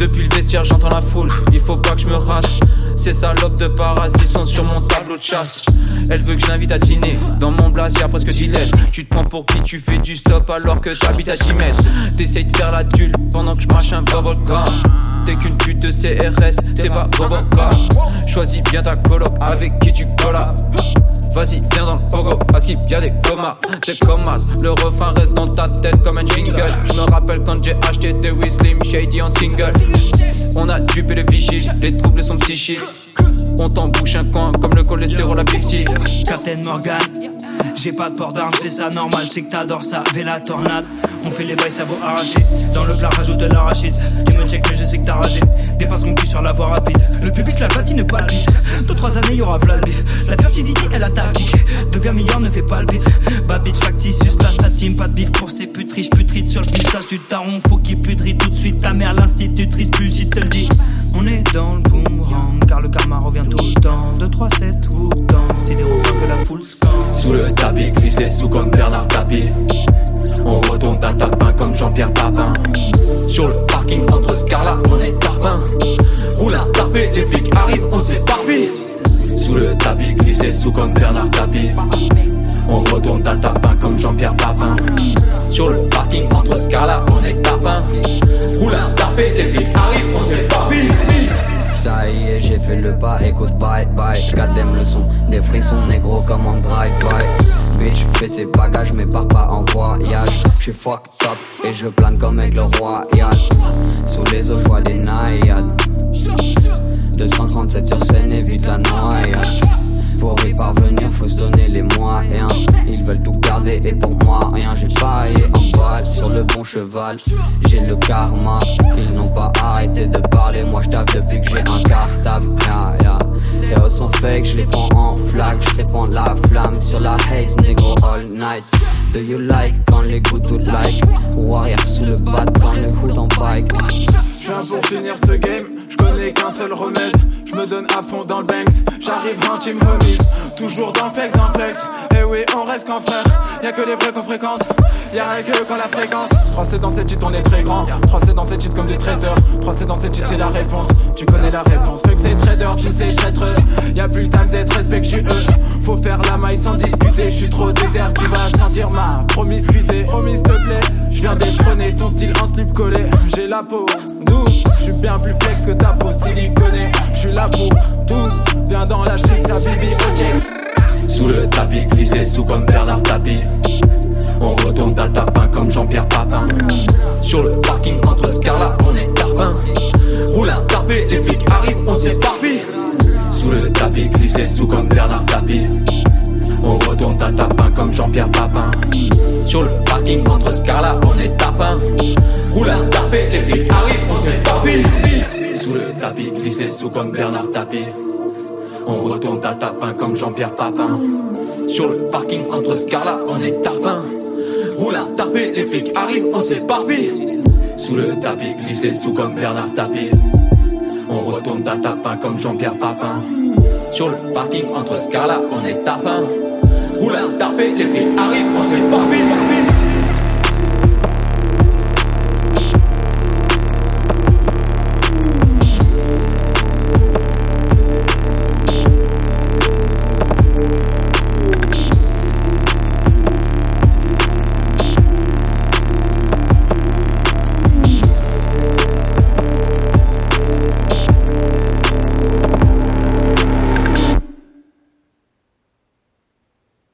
Depuis le vestiaire, j'entends la foule. Il faut pas que je me rate. Ces salopes de parasites sont sur mon tableau de chasse. Elle veut que je l'invite à dîner. Dans mon blast, y'a presque laisse Tu te prends pour qui tu fais du stop alors que t'habites à 10 mètres. T'essayes de faire la tulle pendant que je mâche un bubblegum. T'es qu'une pute de CRS, t'es pas Robocop. Choisis bien ta coloc avec qui tu collas. Vas-y, viens dans le pogo, parce qu'il y a des comas, des comas. Le refrain reste dans ta tête comme un jingle. Je me rappelle quand j'ai acheté des Slim Shady en single. On a dupé le vigile, les troubles sont psychiques. On t'embouche un coin comme le cholestérol à 50. Captain Morgan, j'ai pas de port d'armes, fais ça normal, c'est que t'adores ça, vais la tornade. On fait les bails, ça vaut arracher. Dans le plat, rajoute de l'arachide. Tu me check, mais je sais que t'as ragé. Dépasse mon cul sur la voie rapide. Le public, la platine palpite. Dans trois années, y'aura Vlad bif. La furtivité est la tactique. Deviens meilleur, ne fais pas le bit. Bad bitch, factitious, la sa team. Pas de bif pour ces putriches, putrides sur le visage du taron. Faut qu'il pudrit tout de suite. Ta mère, l'institutrice, plus si te le dis. On est dans le boomerang, car le karma revient tout le temps. 2, 3, 7 ou dans. C'est les refrains que la foule. Sous le tapis, glissé sous comme Bernard Tapie. On retourne ta tapin comme Jean-Pierre Papin. Sur le parking entre Scarla, on est tarpin. Roule un tarpé, les flics arrivent, on s'éparpille. Sous le tapis, glissé sous comme Bernard Tapie. On retourne ta tapin comme Jean-Pierre Papin. Sur le parking entre Scarla, on est tarpin. Roule tarpé, les flics arrivent, on s'éparpille. Est, j'ai fait le pas, écoute bye bye. Goddamn le son, des frissons négro comme en drive-by. Bitch, fais ses bagages, mais pars pas en voyage. J'suis fucked up et je plane comme avec le royal. Sous les eaux, j'vois des naïades. 237 sur scène, évite la noyade. Pour y parvenir, faut se donner les moyens. Ils veulent tout et pour moi, rien. J'ai failli en balle sur le bon cheval. J'ai le karma. Ils n'ont pas arrêté de parler. Moi, j'taffe depuis que j'ai un cartable. Yeah, yeah. Hauts sont fake, je les prends en flag. Je répands la flamme sur la haze, négro all night. Do you like quand les goûts tout like? Roue arrière sous le bat quand le hood en bike. Je viens pour finir ce game, je connais qu'un seul remède. Je me donne à fond dans le banks, j'arrive en team remise. Toujours dans le flex, en flex. Et oui, on reste qu'en frère. Y'a que les vrais qu'on fréquente, y'a rien que quand la fréquence. 3 c'est dans cette cheat, on est très grand. 3 c'est dans cette cheat comme des traders. 3 c'est dans cette cheat, c'est la réponse. Tu connais la réponse. Fait que c'est trader, tu sais, traître. Y'a plus le time d'être respectueux. Faut faire la maille sans discuter. Je suis trop déter, tu vas sentir ma promiscuité. Promis, s'il te plaît. Je viens détrôner ton style en slip collé. J'ai la peau douce, suis bien plus flex que ta peau siliconée. Je suis là pour tous, viens dans la chic, ça bibi Sous le tapis, glissé sous comme Bernard Tapie. On retourne ta tapin comme Jean-Pierre Papin. Sur le parking entre Scarla, on est tarpin. Roule un tarpé, les flics arrivent, on s'éparpille. Sous le tapis, glissé sous comme Bernard Tapie. On retourne ta tapin comme Jean-Pierre Papin. Sur le parking entre Scarla, on est tapin. Roule un tarpé, les flics. Sous le tapis, glissé sous comme Bernard Tapie. On retourne ta tapin comme Jean-Pierre Papin. Sur le parking entre Scarla, on est tarpin. Roule un tarpé, les flics arrivent, on s'éparpille. Sous le tapis, glissé sous comme Bernard Tapie. On retourne ta tapin comme Jean-Pierre Papin. Sur le parking entre Scarla, on est tapin. Roule un tarpé, les flics arrivent, on s'éparpille.